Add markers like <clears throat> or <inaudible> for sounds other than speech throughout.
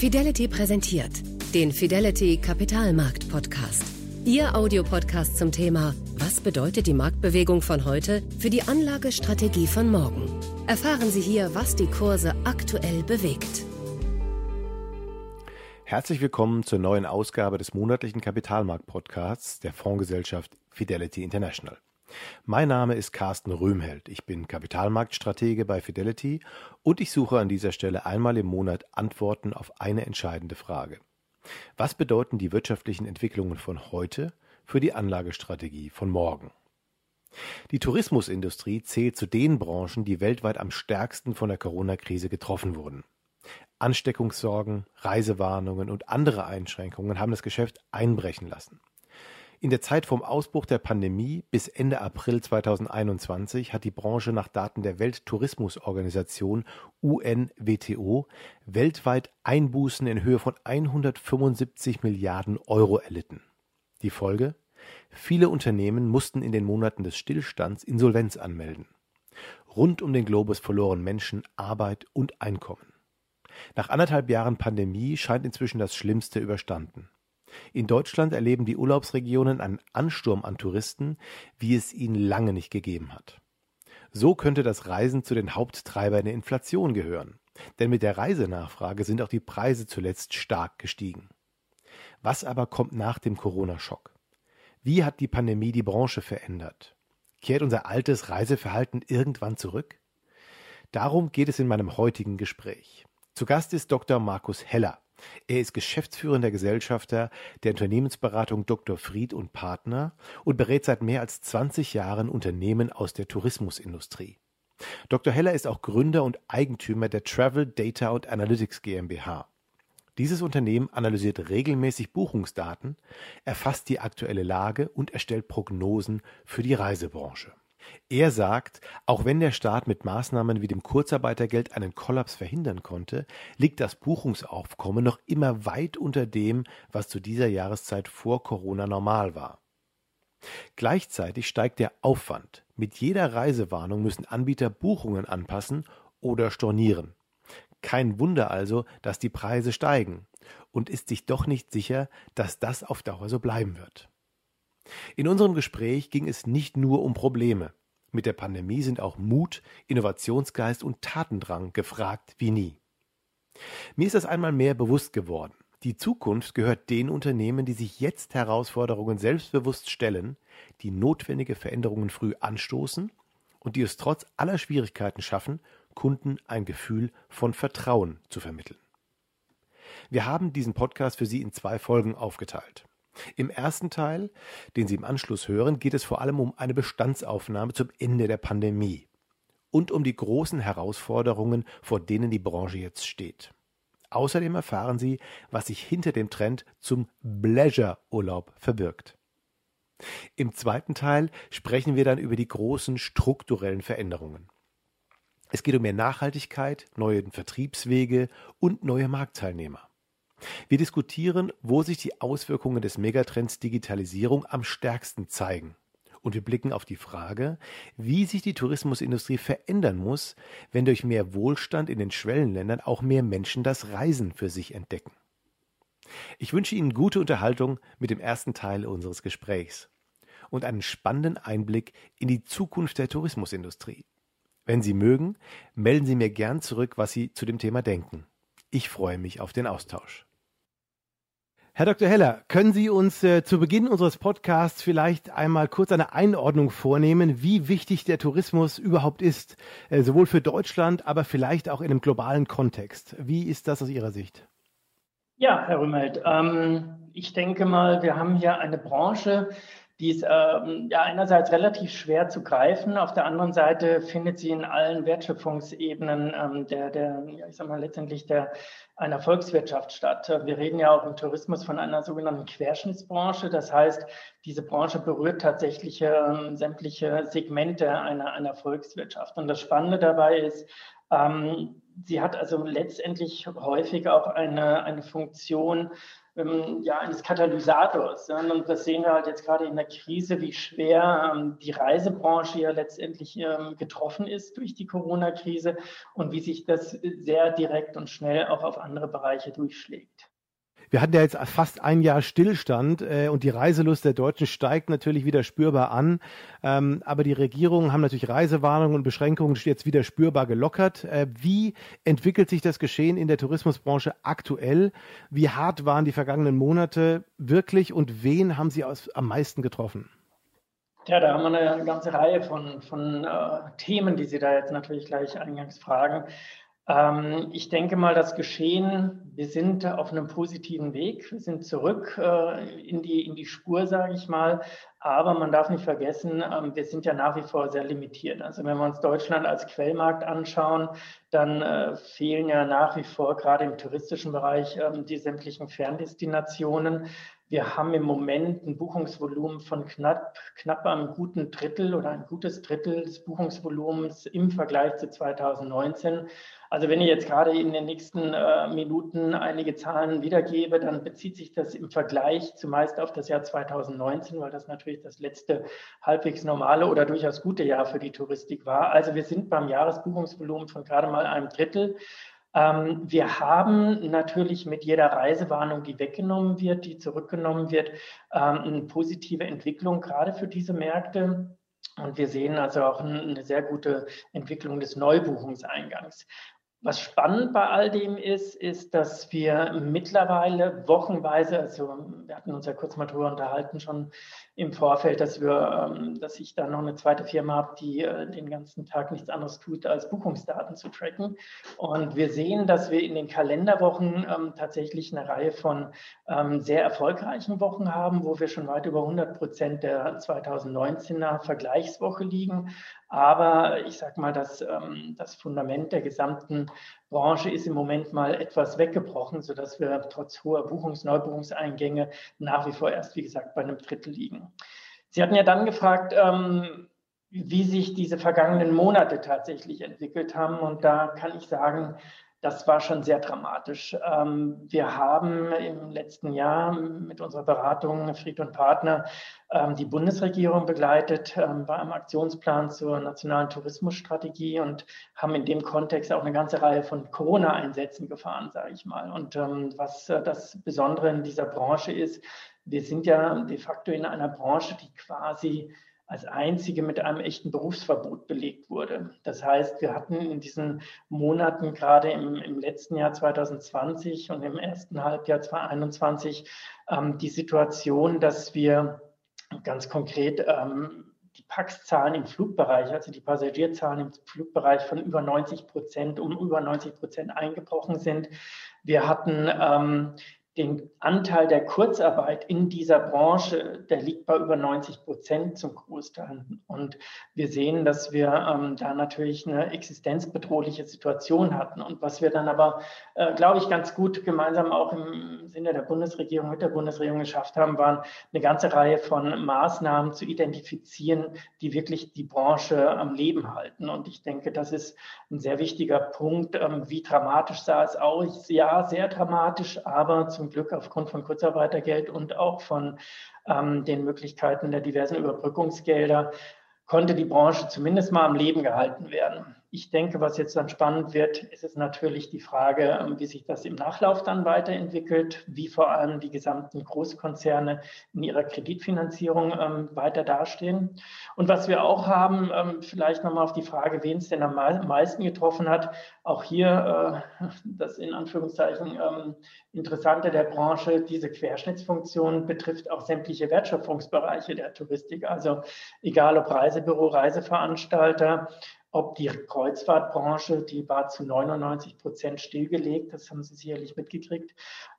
Fidelity präsentiert den Fidelity Kapitalmarkt Podcast. Ihr Audiopodcast zum Thema Was bedeutet die Marktbewegung von heute für die Anlagestrategie von morgen? Erfahren Sie hier, was die Kurse aktuell bewegt. Herzlich willkommen zur neuen Ausgabe des monatlichen Kapitalmarkt-Podcasts der Fondsgesellschaft Fidelity International. Mein Name ist Carsten Röhmheld. Ich bin Kapitalmarktstratege bei Fidelity und ich suche an dieser Stelle einmal im Monat Antworten auf eine entscheidende Frage. Was bedeuten die wirtschaftlichen Entwicklungen von heute für die Anlagestrategie von morgen? Die Tourismusindustrie zählt zu den Branchen, die weltweit am stärksten von der Corona-Krise getroffen wurden. Ansteckungssorgen, Reisewarnungen und andere Einschränkungen haben das Geschäft einbrechen lassen. In der Zeit vom Ausbruch der Pandemie bis Ende April 2021 hat die Branche nach Daten der Welttourismusorganisation UNWTO weltweit Einbußen in Höhe von 175 Milliarden Euro erlitten. Die Folge? Viele Unternehmen mussten in den Monaten des Stillstands Insolvenz anmelden. Rund um den Globus verloren Menschen Arbeit und Einkommen. Nach anderthalb Jahren Pandemie scheint inzwischen das Schlimmste überstanden. In Deutschland erleben die Urlaubsregionen einen Ansturm an Touristen, wie es ihn lange nicht gegeben hat. So könnte das Reisen zu den Haupttreibern der Inflation gehören. Denn mit der Reisenachfrage sind auch die Preise zuletzt stark gestiegen. Was aber kommt nach dem Corona-Schock? Wie hat die Pandemie die Branche verändert? Kehrt unser altes Reiseverhalten irgendwann zurück? Darum geht es in meinem heutigen Gespräch. Zu Gast ist Dr. Markus Heller. Er ist geschäftsführender Gesellschafter der Unternehmensberatung Dr. Fried und Partner und berät seit mehr als 20 Jahren Unternehmen aus der Tourismusindustrie. Dr. Heller ist auch Gründer und Eigentümer der Travel Data und Analytics GmbH. Dieses Unternehmen analysiert regelmäßig Buchungsdaten, erfasst die aktuelle Lage und erstellt Prognosen für die Reisebranche. Er sagt, auch wenn der Staat mit Maßnahmen wie dem Kurzarbeitergeld einen Kollaps verhindern konnte, liegt das Buchungsaufkommen noch immer weit unter dem, was zu dieser Jahreszeit vor Corona normal war. Gleichzeitig steigt der Aufwand. Mit jeder Reisewarnung müssen Anbieter Buchungen anpassen oder stornieren. Kein Wunder also, dass die Preise steigen und ist sich doch nicht sicher, dass das auf Dauer so bleiben wird. In unserem Gespräch ging es nicht nur um Probleme. Mit der Pandemie sind auch Mut, Innovationsgeist und Tatendrang gefragt wie nie. Mir ist das einmal mehr bewusst geworden. Die Zukunft gehört den Unternehmen, die sich jetzt Herausforderungen selbstbewusst stellen, die notwendige Veränderungen früh anstoßen und die es trotz aller Schwierigkeiten schaffen, Kunden ein Gefühl von Vertrauen zu vermitteln. Wir haben diesen Podcast für Sie in zwei Folgen aufgeteilt. Im ersten Teil, den Sie im Anschluss hören, geht es vor allem um eine Bestandsaufnahme zum Ende der Pandemie und um die großen Herausforderungen, vor denen die Branche jetzt steht. Außerdem erfahren Sie, was sich hinter dem Trend zum Pleasure-Urlaub verbirgt. Im zweiten Teil sprechen wir dann über die großen strukturellen Veränderungen. Es geht um mehr Nachhaltigkeit, neue Vertriebswege und neue Marktteilnehmer. Wir diskutieren, wo sich die Auswirkungen des Megatrends Digitalisierung am stärksten zeigen. Und wir blicken auf die Frage, wie sich die Tourismusindustrie verändern muss, wenn durch mehr Wohlstand in den Schwellenländern auch mehr Menschen das Reisen für sich entdecken. Ich wünsche Ihnen gute Unterhaltung mit dem ersten Teil unseres Gesprächs und einen spannenden Einblick in die Zukunft der Tourismusindustrie. Wenn Sie mögen, melden Sie mir gern zurück, was Sie zu dem Thema denken. Ich freue mich auf den Austausch. Herr Dr. Heller, können Sie uns äh, zu Beginn unseres Podcasts vielleicht einmal kurz eine Einordnung vornehmen, wie wichtig der Tourismus überhaupt ist, äh, sowohl für Deutschland, aber vielleicht auch in einem globalen Kontext? Wie ist das aus Ihrer Sicht? Ja, Herr Rümmelt, ähm, ich denke mal, wir haben hier eine Branche, die ist ähm, ja einerseits relativ schwer zu greifen, auf der anderen Seite findet sie in allen Wertschöpfungsebenen ähm, der, der, ja, ich sag mal letztendlich der einer Volkswirtschaft statt. Wir reden ja auch im Tourismus von einer sogenannten Querschnittsbranche. Das heißt, diese Branche berührt tatsächlich äh, sämtliche Segmente einer, einer Volkswirtschaft. Und das Spannende dabei ist, ähm, sie hat also letztendlich häufig auch eine, eine Funktion ähm, ja, eines Katalysators. Ja? Und das sehen wir halt jetzt gerade in der Krise, wie schwer ähm, die Reisebranche ja letztendlich ähm, getroffen ist durch die Corona-Krise und wie sich das sehr direkt und schnell auch auf andere Bereiche durchschlägt. Wir hatten ja jetzt fast ein Jahr Stillstand äh, und die Reiselust der Deutschen steigt natürlich wieder spürbar an. Ähm, aber die Regierungen haben natürlich Reisewarnungen und Beschränkungen jetzt wieder spürbar gelockert. Äh, wie entwickelt sich das Geschehen in der Tourismusbranche aktuell? Wie hart waren die vergangenen Monate wirklich und wen haben Sie aus, am meisten getroffen? Ja, da haben wir eine ganze Reihe von, von äh, Themen, die Sie da jetzt natürlich gleich eingangs fragen. Ähm, ich denke mal, das Geschehen, wir sind auf einem positiven Weg, wir sind zurück äh, in, die, in die Spur, sage ich mal. Aber man darf nicht vergessen, ähm, wir sind ja nach wie vor sehr limitiert. Also wenn wir uns Deutschland als Quellmarkt anschauen, dann äh, fehlen ja nach wie vor gerade im touristischen Bereich ähm, die sämtlichen Ferndestinationen. Wir haben im Moment ein Buchungsvolumen von knapp, knapp einem guten Drittel oder ein gutes Drittel des Buchungsvolumens im Vergleich zu 2019. Also wenn ich jetzt gerade in den nächsten äh, Minuten einige Zahlen wiedergebe, dann bezieht sich das im Vergleich zumeist auf das Jahr 2019, weil das natürlich das letzte halbwegs normale oder durchaus gute Jahr für die Touristik war. Also wir sind beim Jahresbuchungsvolumen von gerade mal einem Drittel. Ähm, wir haben natürlich mit jeder Reisewarnung, die weggenommen wird, die zurückgenommen wird, ähm, eine positive Entwicklung gerade für diese Märkte. Und wir sehen also auch eine sehr gute Entwicklung des Neubuchungseingangs. Was spannend bei all dem ist, ist, dass wir mittlerweile wochenweise, also wir hatten uns ja kurz mal drüber unterhalten schon im Vorfeld, dass wir, ähm, dass ich da noch eine zweite Firma habe, die äh, den ganzen Tag nichts anderes tut, als Buchungsdaten zu tracken. Und wir sehen, dass wir in den Kalenderwochen ähm, tatsächlich eine Reihe von ähm, sehr erfolgreichen Wochen haben, wo wir schon weit über 100 Prozent der 2019er Vergleichswoche liegen. Aber ich sage mal, das, ähm, das Fundament der gesamten Branche ist im Moment mal etwas weggebrochen, sodass wir trotz hoher Buchungs-, Neubuchungseingänge nach wie vor erst, wie gesagt, bei einem Drittel liegen. Sie hatten ja dann gefragt, ähm, wie sich diese vergangenen Monate tatsächlich entwickelt haben. Und da kann ich sagen, das war schon sehr dramatisch. Ähm, wir haben im letzten Jahr mit unserer Beratung Fried und Partner ähm, die Bundesregierung begleitet ähm, bei einem Aktionsplan zur nationalen Tourismusstrategie und haben in dem Kontext auch eine ganze Reihe von Corona-Einsätzen gefahren, sage ich mal. Und was äh, das Besondere in dieser Branche ist, wir sind ja de facto in einer Branche, die quasi als einzige mit einem echten Berufsverbot belegt wurde. Das heißt, wir hatten in diesen Monaten, gerade im, im letzten Jahr 2020 und im ersten Halbjahr 2021, ähm, die Situation, dass wir ganz konkret ähm, die Pax-Zahlen im Flugbereich, also die Passagierzahlen im Flugbereich von über 90 Prozent, um über 90 Prozent eingebrochen sind. Wir hatten ähm, den Anteil der Kurzarbeit in dieser Branche, der liegt bei über 90 Prozent zum Großteil. Und wir sehen, dass wir ähm, da natürlich eine existenzbedrohliche Situation hatten. Und was wir dann aber, äh, glaube ich, ganz gut gemeinsam auch im Sinne der Bundesregierung mit der Bundesregierung geschafft haben, waren eine ganze Reihe von Maßnahmen zu identifizieren, die wirklich die Branche am Leben halten. Und ich denke, das ist ein sehr wichtiger Punkt. Ähm, wie dramatisch sah es aus? Ja, sehr dramatisch, aber zum Glück aufgrund von Kurzarbeitergeld und auch von ähm, den Möglichkeiten der diversen Überbrückungsgelder konnte die Branche zumindest mal am Leben gehalten werden. Ich denke, was jetzt dann spannend wird, ist es natürlich die Frage, ähm, wie sich das im Nachlauf dann weiterentwickelt, wie vor allem die gesamten Großkonzerne in ihrer Kreditfinanzierung ähm, weiter dastehen. Und was wir auch haben, ähm, vielleicht nochmal auf die Frage, wen es denn am meisten getroffen hat, auch hier äh, das in Anführungszeichen ähm, Interessante der Branche, diese Querschnittsfunktion betrifft auch sämtliche Wertschöpfungsbereiche der Touristik. Also egal ob Reisebüro, Reiseveranstalter, ob die Kreuzfahrtbranche, die war zu 99 Prozent stillgelegt, das haben Sie sicherlich mitgekriegt.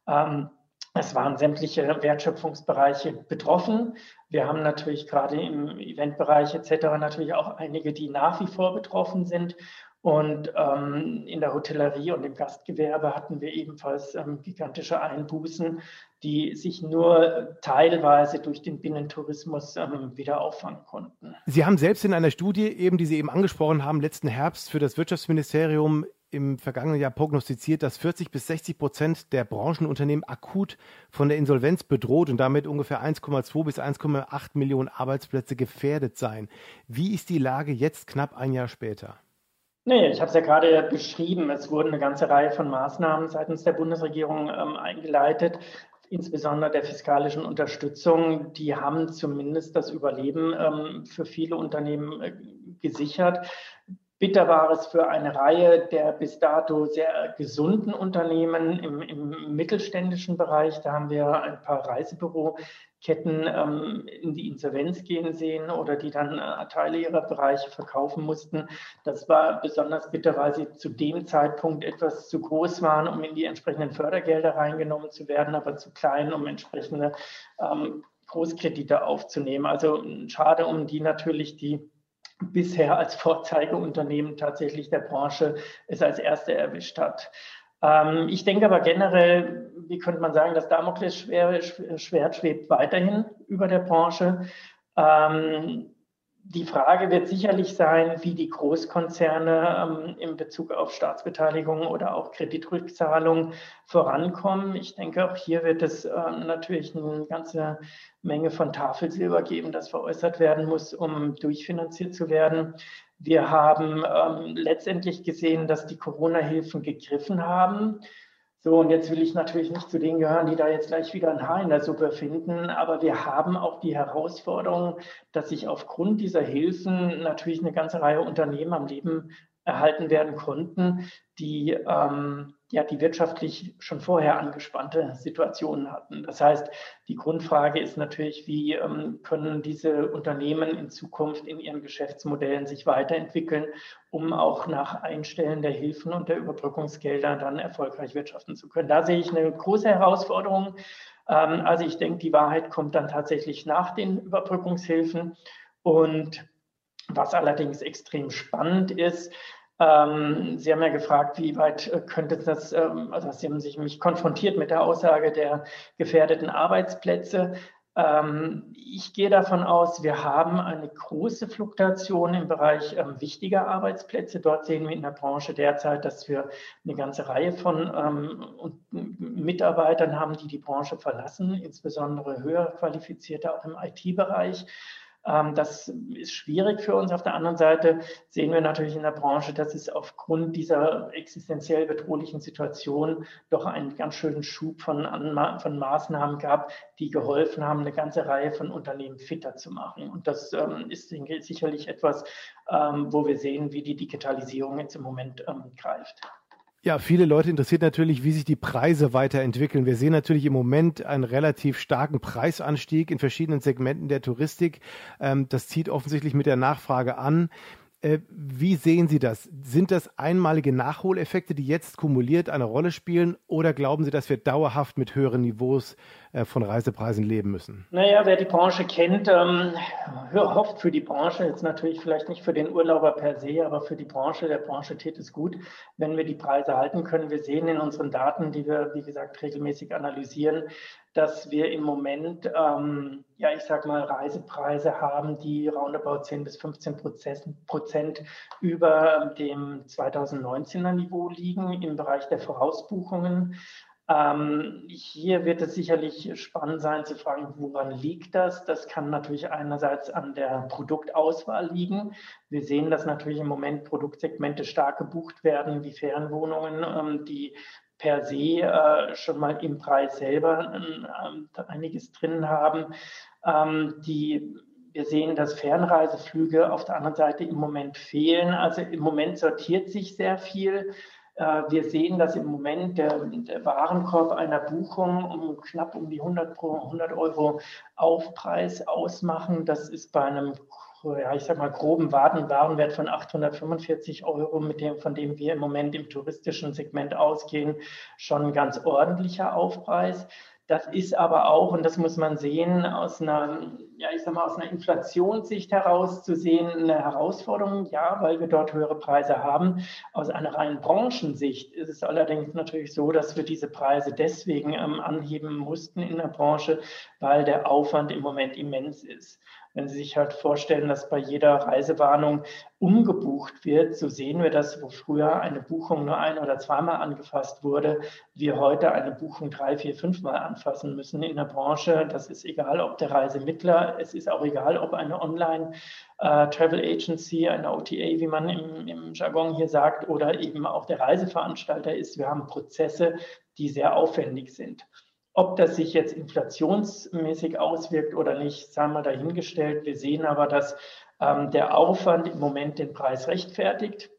Ähm, es waren sämtliche Wertschöpfungsbereiche betroffen. Wir haben natürlich gerade im Eventbereich etc. natürlich auch einige, die nach wie vor betroffen sind. Und ähm, in der Hotellerie und im Gastgewerbe hatten wir ebenfalls ähm, gigantische Einbußen, die sich nur teilweise durch den Binnentourismus ähm, wieder auffangen konnten. Sie haben selbst in einer Studie, eben die Sie eben angesprochen haben, letzten Herbst für das Wirtschaftsministerium im vergangenen Jahr prognostiziert, dass 40 bis 60 Prozent der Branchenunternehmen akut von der Insolvenz bedroht und damit ungefähr 1,2 bis 1,8 Millionen Arbeitsplätze gefährdet seien. Wie ist die Lage jetzt knapp ein Jahr später? Nee, ich habe es ja gerade beschrieben. Es wurden eine ganze Reihe von Maßnahmen seitens der Bundesregierung ähm, eingeleitet, insbesondere der fiskalischen Unterstützung. Die haben zumindest das Überleben ähm, für viele Unternehmen äh, gesichert. Bitter war es für eine Reihe der bis dato sehr gesunden Unternehmen im, im mittelständischen Bereich. Da haben wir ein paar Reisebüroketten ähm, in die Insolvenz gehen sehen oder die dann äh, Teile ihrer Bereiche verkaufen mussten. Das war besonders bitter, weil sie zu dem Zeitpunkt etwas zu groß waren, um in die entsprechenden Fördergelder reingenommen zu werden, aber zu klein, um entsprechende ähm, Großkredite aufzunehmen. Also schade um die natürlich, die bisher als Vorzeigeunternehmen tatsächlich der Branche es als erste erwischt hat. Ähm, ich denke aber generell, wie könnte man sagen, das Damoklesschwert schwebt weiterhin über der Branche. Ähm, die Frage wird sicherlich sein, wie die Großkonzerne ähm, in Bezug auf Staatsbeteiligung oder auch Kreditrückzahlung vorankommen. Ich denke, auch hier wird es äh, natürlich eine ganze Menge von Tafelsilber geben, das veräußert werden muss, um durchfinanziert zu werden. Wir haben ähm, letztendlich gesehen, dass die Corona-Hilfen gegriffen haben. So, und jetzt will ich natürlich nicht zu denen gehören, die da jetzt gleich wieder ein Haar in der Suppe finden, aber wir haben auch die Herausforderung, dass sich aufgrund dieser Hilfen natürlich eine ganze Reihe Unternehmen am Leben erhalten werden konnten, die ähm, ja die wirtschaftlich schon vorher angespannte Situationen hatten. Das heißt, die Grundfrage ist natürlich, wie ähm, können diese Unternehmen in Zukunft in ihren Geschäftsmodellen sich weiterentwickeln, um auch nach Einstellen der Hilfen und der Überbrückungsgelder dann erfolgreich wirtschaften zu können. Da sehe ich eine große Herausforderung. Ähm, also ich denke, die Wahrheit kommt dann tatsächlich nach den Überbrückungshilfen. Und was allerdings extrem spannend ist, ähm, Sie haben ja gefragt, wie weit äh, könnte das, ähm, also Sie haben sich mich konfrontiert mit der Aussage der gefährdeten Arbeitsplätze. Ähm, ich gehe davon aus, wir haben eine große Fluktuation im Bereich ähm, wichtiger Arbeitsplätze. Dort sehen wir in der Branche derzeit, dass wir eine ganze Reihe von ähm, Mitarbeitern haben, die die Branche verlassen, insbesondere höher qualifizierte auch im IT-Bereich. Ähm, das ist schwierig für uns. Auf der anderen Seite sehen wir natürlich in der Branche, dass es aufgrund dieser existenziell bedrohlichen Situation doch einen ganz schönen Schub von, von Maßnahmen gab, die geholfen haben, eine ganze Reihe von Unternehmen fitter zu machen. Und das ähm, ist denke ich, sicherlich etwas, ähm, wo wir sehen, wie die Digitalisierung jetzt im Moment greift. Ja, viele Leute interessiert natürlich, wie sich die Preise weiterentwickeln. Wir sehen natürlich im Moment einen relativ starken Preisanstieg in verschiedenen Segmenten der Touristik. Ähm, das zieht offensichtlich mit der Nachfrage an. Äh, wie sehen Sie das? Sind das einmalige Nachholeffekte, die jetzt kumuliert eine Rolle spielen, oder glauben Sie, dass wir dauerhaft mit höheren Niveaus äh, von Reisepreisen leben müssen? Naja, wer die Branche kennt, ähm, hofft für die Branche, jetzt natürlich vielleicht nicht für den Urlauber per se, aber für die Branche, der Branche tät es gut, wenn wir die Preise halten können. Wir sehen in unseren Daten, die wir, wie gesagt, regelmäßig analysieren, dass wir im Moment, ähm, ja, ich sag mal, Reisepreise haben, die roundabout 10 bis 15 Prozent über dem 2019er Niveau liegen im Bereich der Vorausbuchungen. Ähm, hier wird es sicherlich spannend sein zu fragen, woran liegt das? Das kann natürlich einerseits an der Produktauswahl liegen. Wir sehen, dass natürlich im Moment Produktsegmente stark gebucht werden, wie Ferienwohnungen, ähm, die per se äh, schon mal im Preis selber äh, einiges drin haben. Ähm, die wir sehen, dass Fernreiseflüge auf der anderen Seite im Moment fehlen. Also im Moment sortiert sich sehr viel. Äh, wir sehen, dass im Moment der, der, Warenkorb einer Buchung um knapp um die 100, 100 Euro Aufpreis ausmachen. Das ist bei einem ja, ich sag mal, groben Warenwert von 845 Euro, mit dem, von dem wir im Moment im touristischen Segment ausgehen, schon ein ganz ordentlicher Aufpreis. Das ist aber auch, und das muss man sehen, aus einer, ja, ich sag mal, aus einer Inflationssicht heraus zu sehen, eine Herausforderung, ja, weil wir dort höhere Preise haben. Aus einer reinen Branchensicht ist es allerdings natürlich so, dass wir diese Preise deswegen ähm, anheben mussten in der Branche, weil der Aufwand im Moment immens ist. Wenn Sie sich halt vorstellen, dass bei jeder Reisewarnung umgebucht wird, so sehen wir das, wo früher eine Buchung nur ein- oder zweimal angefasst wurde, wir heute eine Buchung drei, vier, fünfmal anfassen müssen in der Branche. Das ist egal, ob der Reisemittler, es ist auch egal, ob eine Online- äh, eine OTA, wie man im, im Jargon hier sagt, oder eben auch der Reiseveranstalter ist. Wir haben Prozesse, die sehr aufwendig sind. Ob das sich jetzt inflationsmäßig auswirkt oder nicht, sei mal dahingestellt. Wir sehen aber, dass ähm, der Aufwand im Moment den Preis rechtfertigt.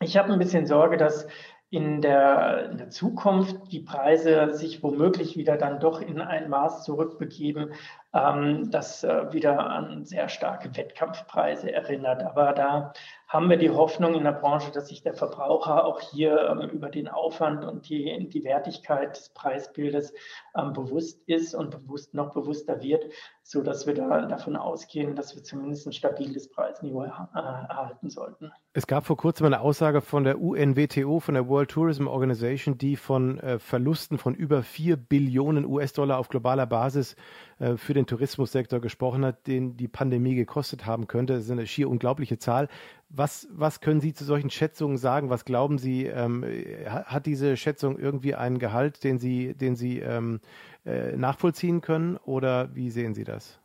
Ich habe ein bisschen Sorge, dass in der, in der, Zukunft die Preise sich womöglich wieder dann doch in ein Maß zurückbegeben, ähm, das äh, wieder an sehr starke Wettkampfpreise erinnert. Aber da haben wir die Hoffnung in der Branche, dass sich der Verbraucher auch hier ähm, über den Aufwand und die, die Wertigkeit des Preisbildes ähm, bewusst ist und bewusst noch bewusster wird, so dass wir da davon ausgehen, dass wir zumindest ein stabiles Preisniveau äh, erhalten sollten. Es gab vor kurzem eine Aussage von der UNWTO, von der World Tourism Organization, die von äh, Verlusten von über 4 Billionen US-Dollar auf globaler Basis äh, für den Tourismussektor gesprochen hat, den die Pandemie gekostet haben könnte. Das ist eine schier unglaubliche Zahl. Was, was können Sie zu solchen Schätzungen sagen? Was glauben Sie, ähm, hat diese Schätzung irgendwie einen Gehalt, den Sie, den Sie ähm, äh, nachvollziehen können oder wie sehen Sie das?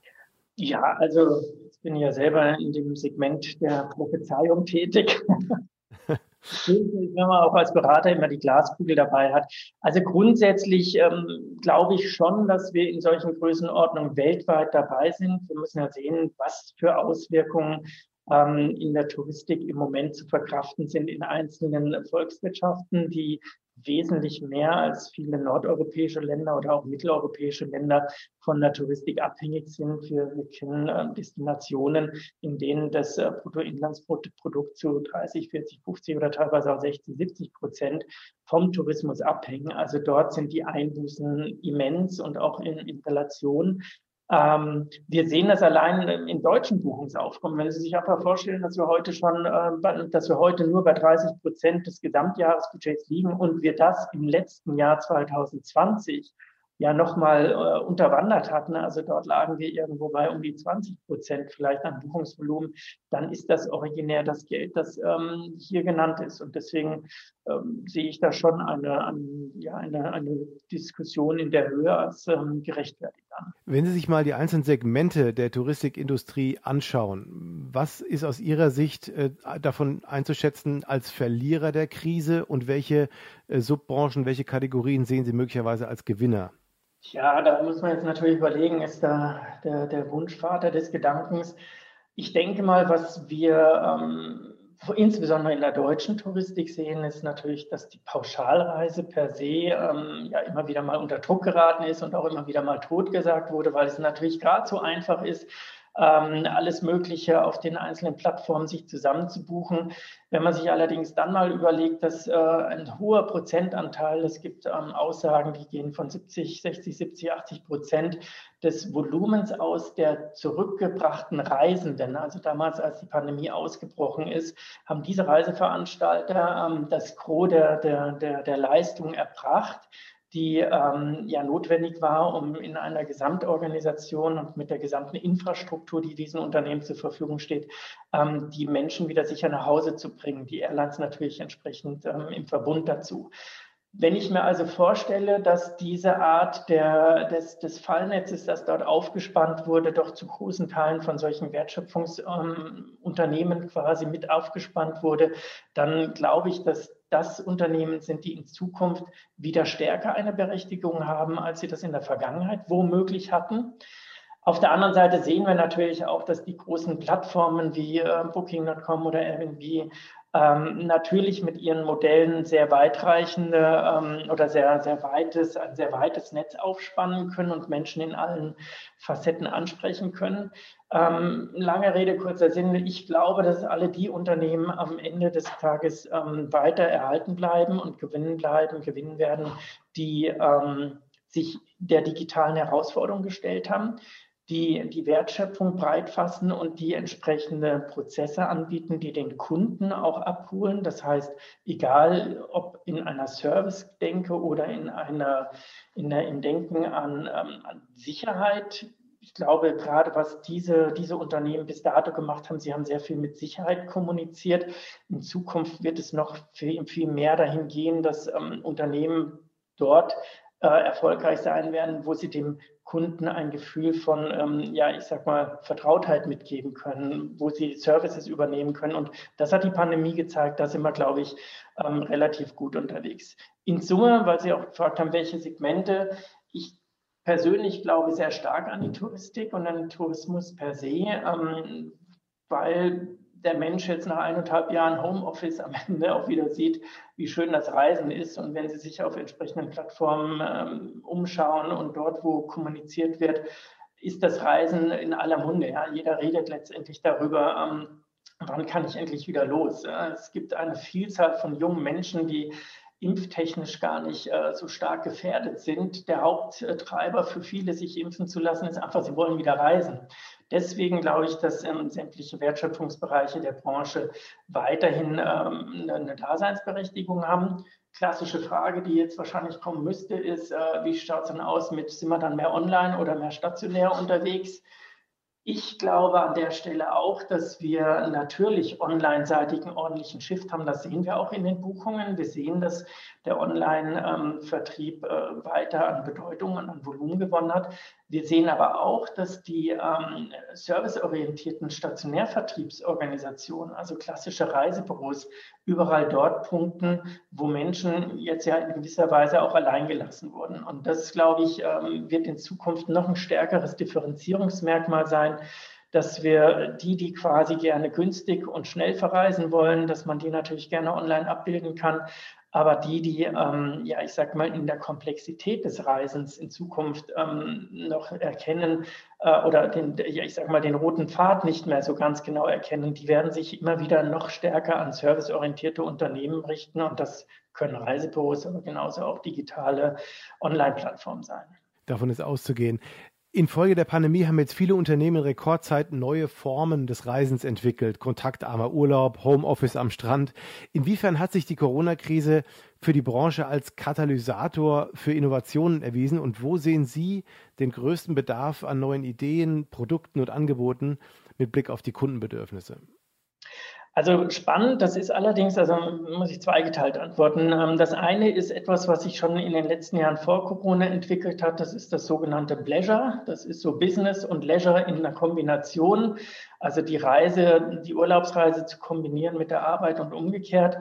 Ja, also ich bin ja selber in dem Segment der Prophezeiung tätig. <laughs> wenn man auch als Berater immer die Glaskugel dabei hat. Also grundsätzlich ähm, glaube ich schon, dass wir in solchen Größenordnungen weltweit dabei sind. Wir müssen ja sehen, was für Auswirkungen ähm, in der Touristik im Moment zu verkraften sind in einzelnen Volkswirtschaften, die wesentlich mehr als viele nordeuropäische Länder oder auch mitteleuropäische Länder von der Touristik abhängig sind. Wir, wir kennen äh, Destinationen, in denen das äh, Bruttoinlandsprodukt zu 30, 40, 50 oder teilweise auch 60, 70 Prozent vom Tourismus abhängen. Also dort sind die Einbußen immens und auch in, in Relation ähm, wir sehen das allein in deutschen Buchungsaufkommen. Wenn Sie sich einfach vorstellen, dass wir heute schon, äh, dass wir heute nur bei 30 Prozent des Gesamtjahresbudgets liegen und wir das im letzten Jahr 2020 ja nochmal äh, unterwandert hatten, also dort lagen wir irgendwo bei um die 20 Prozent vielleicht an Buchungsvolumen, dann ist das originär das Geld, das ähm, hier genannt ist. Und deswegen ähm, sehe ich da schon eine, eine, ja, eine, eine Diskussion in der Höhe als ähm, gerechtfertigt an. Wenn Sie sich mal die einzelnen Segmente der Touristikindustrie anschauen, was ist aus Ihrer Sicht äh, davon einzuschätzen als Verlierer der Krise und welche äh, Subbranchen, welche Kategorien sehen Sie möglicherweise als Gewinner? Ja, da muss man jetzt natürlich überlegen, ist da der, der Wunschvater des Gedankens. Ich denke mal, was wir ähm, insbesondere in der deutschen Touristik sehen, ist natürlich, dass die Pauschalreise per se ähm, ja immer wieder mal unter Druck geraten ist und auch immer wieder mal totgesagt wurde, weil es natürlich gerade so einfach ist, alles Mögliche auf den einzelnen Plattformen sich zusammenzubuchen. Wenn man sich allerdings dann mal überlegt, dass äh, ein hoher Prozentanteil, es gibt ähm, Aussagen, die gehen von 70, 60, 70, 80 Prozent des Volumens aus der zurückgebrachten Reisenden, also damals, als die Pandemie ausgebrochen ist, haben diese Reiseveranstalter ähm, das Gros der, der, der, der Leistung erbracht die ähm, ja notwendig war, um in einer Gesamtorganisation und mit der gesamten Infrastruktur, die diesen Unternehmen zur Verfügung steht, ähm, die Menschen wieder sicher nach Hause zu bringen. Die Airlines natürlich entsprechend ähm, im Verbund dazu. Wenn ich mir also vorstelle, dass diese Art der, des, des Fallnetzes, das dort aufgespannt wurde, doch zu großen Teilen von solchen Wertschöpfungsunternehmen ähm, quasi mit aufgespannt wurde, dann glaube ich, dass das Unternehmen sind, die in Zukunft wieder stärker eine Berechtigung haben, als sie das in der Vergangenheit womöglich hatten. Auf der anderen Seite sehen wir natürlich auch, dass die großen Plattformen wie äh, Booking.com oder Airbnb ähm, natürlich mit ihren Modellen sehr weitreichende ähm, oder sehr, sehr weites, ein sehr weites Netz aufspannen können und Menschen in allen Facetten ansprechen können. Ähm, lange Rede, kurzer Sinn. Ich glaube, dass alle die Unternehmen am Ende des Tages ähm, weiter erhalten bleiben und gewinnen bleiben, gewinnen werden, die ähm, sich der digitalen Herausforderung gestellt haben die die Wertschöpfung breit fassen und die entsprechende Prozesse anbieten, die den Kunden auch abholen. Das heißt, egal ob in einer Service-Denke oder in einer, in der, im Denken an, ähm, an Sicherheit, ich glaube, gerade was diese, diese Unternehmen bis dato gemacht haben, sie haben sehr viel mit Sicherheit kommuniziert. In Zukunft wird es noch viel, viel mehr dahin gehen, dass ähm, Unternehmen dort äh, erfolgreich sein werden, wo sie dem Kunden ein Gefühl von, ähm, ja, ich sag mal, Vertrautheit mitgeben können, wo sie Services übernehmen können. Und das hat die Pandemie gezeigt. Da sind wir, glaube ich, ähm, relativ gut unterwegs. In Summe, weil Sie auch gefragt haben, welche Segmente, ich persönlich glaube sehr stark an die Touristik und an den Tourismus per se, ähm, weil der Mensch jetzt nach eineinhalb Jahren Homeoffice am Ende auch wieder sieht, wie schön das Reisen ist. Und wenn Sie sich auf entsprechenden Plattformen ähm, umschauen und dort, wo kommuniziert wird, ist das Reisen in aller Munde. Ja? Jeder redet letztendlich darüber, ähm, wann kann ich endlich wieder los. Ja? Es gibt eine Vielzahl von jungen Menschen, die impftechnisch gar nicht äh, so stark gefährdet sind. Der Haupttreiber für viele, sich impfen zu lassen, ist einfach, sie wollen wieder reisen. Deswegen glaube ich, dass ähm, sämtliche Wertschöpfungsbereiche der Branche weiterhin ähm, eine Daseinsberechtigung haben. Klassische Frage, die jetzt wahrscheinlich kommen müsste, ist, äh, wie schaut es denn aus mit, sind wir dann mehr online oder mehr stationär unterwegs? Ich glaube an der Stelle auch, dass wir natürlich online-seitig einen ordentlichen Shift haben. Das sehen wir auch in den Buchungen. Wir sehen, dass der Online-Vertrieb äh, weiter an Bedeutung und an Volumen gewonnen hat. Wir sehen aber auch, dass die ähm, serviceorientierten Stationärvertriebsorganisationen, also klassische Reisebüros, überall dort punkten, wo Menschen jetzt ja in gewisser Weise auch alleingelassen wurden. Und das, glaube ich, ähm, wird in Zukunft noch ein stärkeres Differenzierungsmerkmal sein dass wir die, die quasi gerne günstig und schnell verreisen wollen, dass man die natürlich gerne online abbilden kann, aber die, die, ähm, ja, ich sag mal, in der Komplexität des Reisens in Zukunft ähm, noch erkennen äh, oder den, ja, ich sag mal, den roten Pfad nicht mehr so ganz genau erkennen, die werden sich immer wieder noch stärker an serviceorientierte Unternehmen richten und das können Reisebüros, aber genauso auch digitale Online-Plattformen sein. Davon ist auszugehen. Infolge der Pandemie haben jetzt viele Unternehmen in Rekordzeit neue Formen des Reisens entwickelt. Kontaktarmer Urlaub, Homeoffice am Strand. Inwiefern hat sich die Corona-Krise für die Branche als Katalysator für Innovationen erwiesen und wo sehen Sie den größten Bedarf an neuen Ideen, Produkten und Angeboten mit Blick auf die Kundenbedürfnisse? Also spannend, das ist allerdings, also muss ich zweigeteilt antworten. Das eine ist etwas, was sich schon in den letzten Jahren vor Corona entwickelt hat. Das ist das sogenannte Pleasure. Das ist so Business und Leisure in einer Kombination. Also die Reise, die Urlaubsreise zu kombinieren mit der Arbeit und umgekehrt.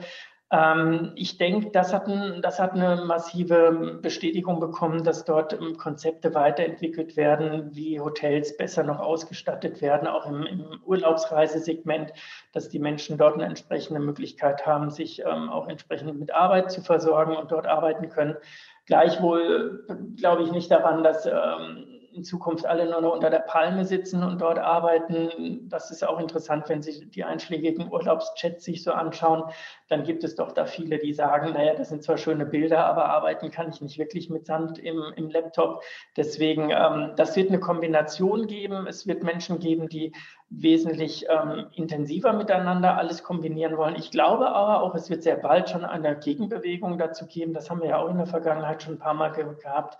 Ähm, ich denke, das hat, das hat eine massive Bestätigung bekommen, dass dort ähm, Konzepte weiterentwickelt werden, wie Hotels besser noch ausgestattet werden, auch im, im Urlaubsreisesegment, dass die Menschen dort eine entsprechende Möglichkeit haben, sich ähm, auch entsprechend mit Arbeit zu versorgen und dort arbeiten können. Gleichwohl äh, glaube ich nicht daran, dass ähm, in Zukunft alle nur noch unter der Palme sitzen und dort arbeiten. Das ist auch interessant, wenn Sie die einschlägigen Urlaubschats sich so anschauen. Dann gibt es doch da viele, die sagen, naja, das sind zwar schöne Bilder, aber arbeiten kann ich nicht wirklich mit Sand im, im Laptop. Deswegen, ähm, das wird eine Kombination geben. Es wird Menschen geben, die wesentlich ähm, intensiver miteinander alles kombinieren wollen. Ich glaube aber auch, es wird sehr bald schon eine Gegenbewegung dazu geben. Das haben wir ja auch in der Vergangenheit schon ein paar Mal gehabt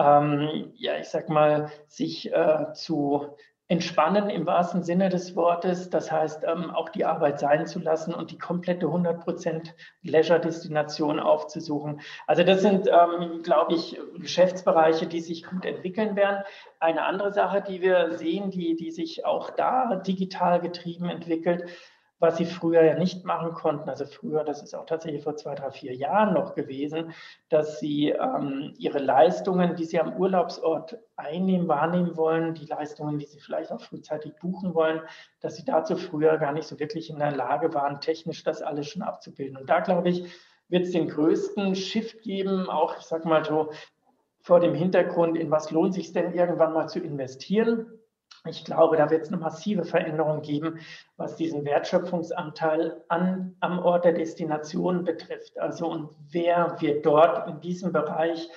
ähm, ja, ich sag mal, sich äh, zu entspannen im wahrsten Sinne des Wortes. Das heißt, ähm, auch die Arbeit sein zu lassen und die komplette 100% Leisure-Destination aufzusuchen. Also das sind, ähm, glaube ich, Geschäftsbereiche, die sich gut entwickeln werden. Eine andere Sache, die wir sehen, die, die sich auch da digital getrieben entwickelt, was sie früher ja nicht machen konnten. Also früher, das ist auch tatsächlich vor zwei, drei, vier Jahren noch gewesen, dass sie ähm, ihre Leistungen, die sie am Urlaubsort einnehmen, wahrnehmen wollen, die Leistungen, die sie vielleicht auch frühzeitig buchen wollen, dass sie dazu früher gar nicht so wirklich in der Lage waren, technisch das alles schon abzubilden. Und da glaube ich, wird es den größten Shift geben, auch ich sage mal so vor dem Hintergrund, in was lohnt sich denn irgendwann mal zu investieren ich glaube, da wird es eine massive Veränderung geben, was diesen Wertschöpfungsanteil an, am Ort der Destination betrifft. Also und wer wird dort in diesem Bereich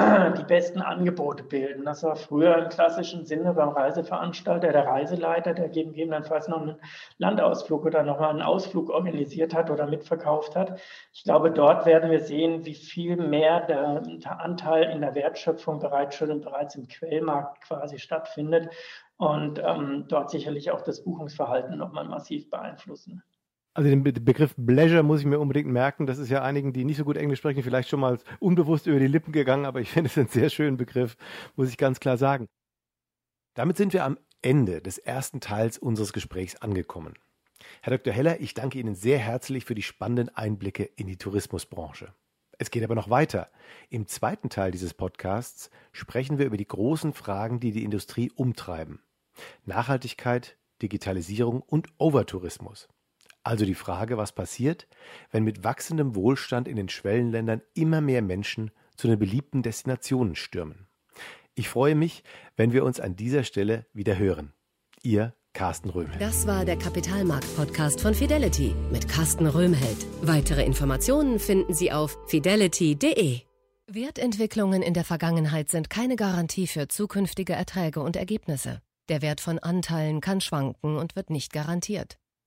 <clears throat> die besten Angebote bilden. Das war früher im klassischen Sinne beim Reiseveranstalter der Reiseleiter, der gegebenenfalls noch einen Landausflug oder nochmal einen Ausflug organisiert hat oder mitverkauft hat. Ich glaube, dort werden wir sehen, wie viel mehr der, der Anteil in der Wertschöpfung bereits schon bereits im Quellmarkt quasi stattfindet und ähm, dort sicherlich auch das Buchungsverhalten nochmal massiv beeinflussen. Also den Begriff Pleasure muss ich mir unbedingt merken. Das ist ja einigen, die nicht so gut Englisch sprechen, vielleicht schon mal unbewusst über die Lippen gegangen, aber ich finde es einen sehr schönen Begriff, muss ich ganz klar sagen. Damit sind wir am Ende des ersten Teils unseres Gesprächs angekommen. Herr Dr. Heller, ich danke Ihnen sehr herzlich für die spannenden Einblicke in die Tourismusbranche. Es geht aber noch weiter. Im zweiten Teil dieses Podcasts sprechen wir über die großen Fragen, die die Industrie umtreiben. Nachhaltigkeit, Digitalisierung und Overtourismus. Also die Frage, was passiert, wenn mit wachsendem Wohlstand in den Schwellenländern immer mehr Menschen zu den beliebten Destinationen stürmen. Ich freue mich, wenn wir uns an dieser Stelle wieder hören. Ihr Carsten Röhmheld. Das war der Kapitalmarkt-Podcast von Fidelity mit Carsten Röhmheld. Weitere Informationen finden Sie auf fidelity.de. Wertentwicklungen in der Vergangenheit sind keine Garantie für zukünftige Erträge und Ergebnisse. Der Wert von Anteilen kann schwanken und wird nicht garantiert.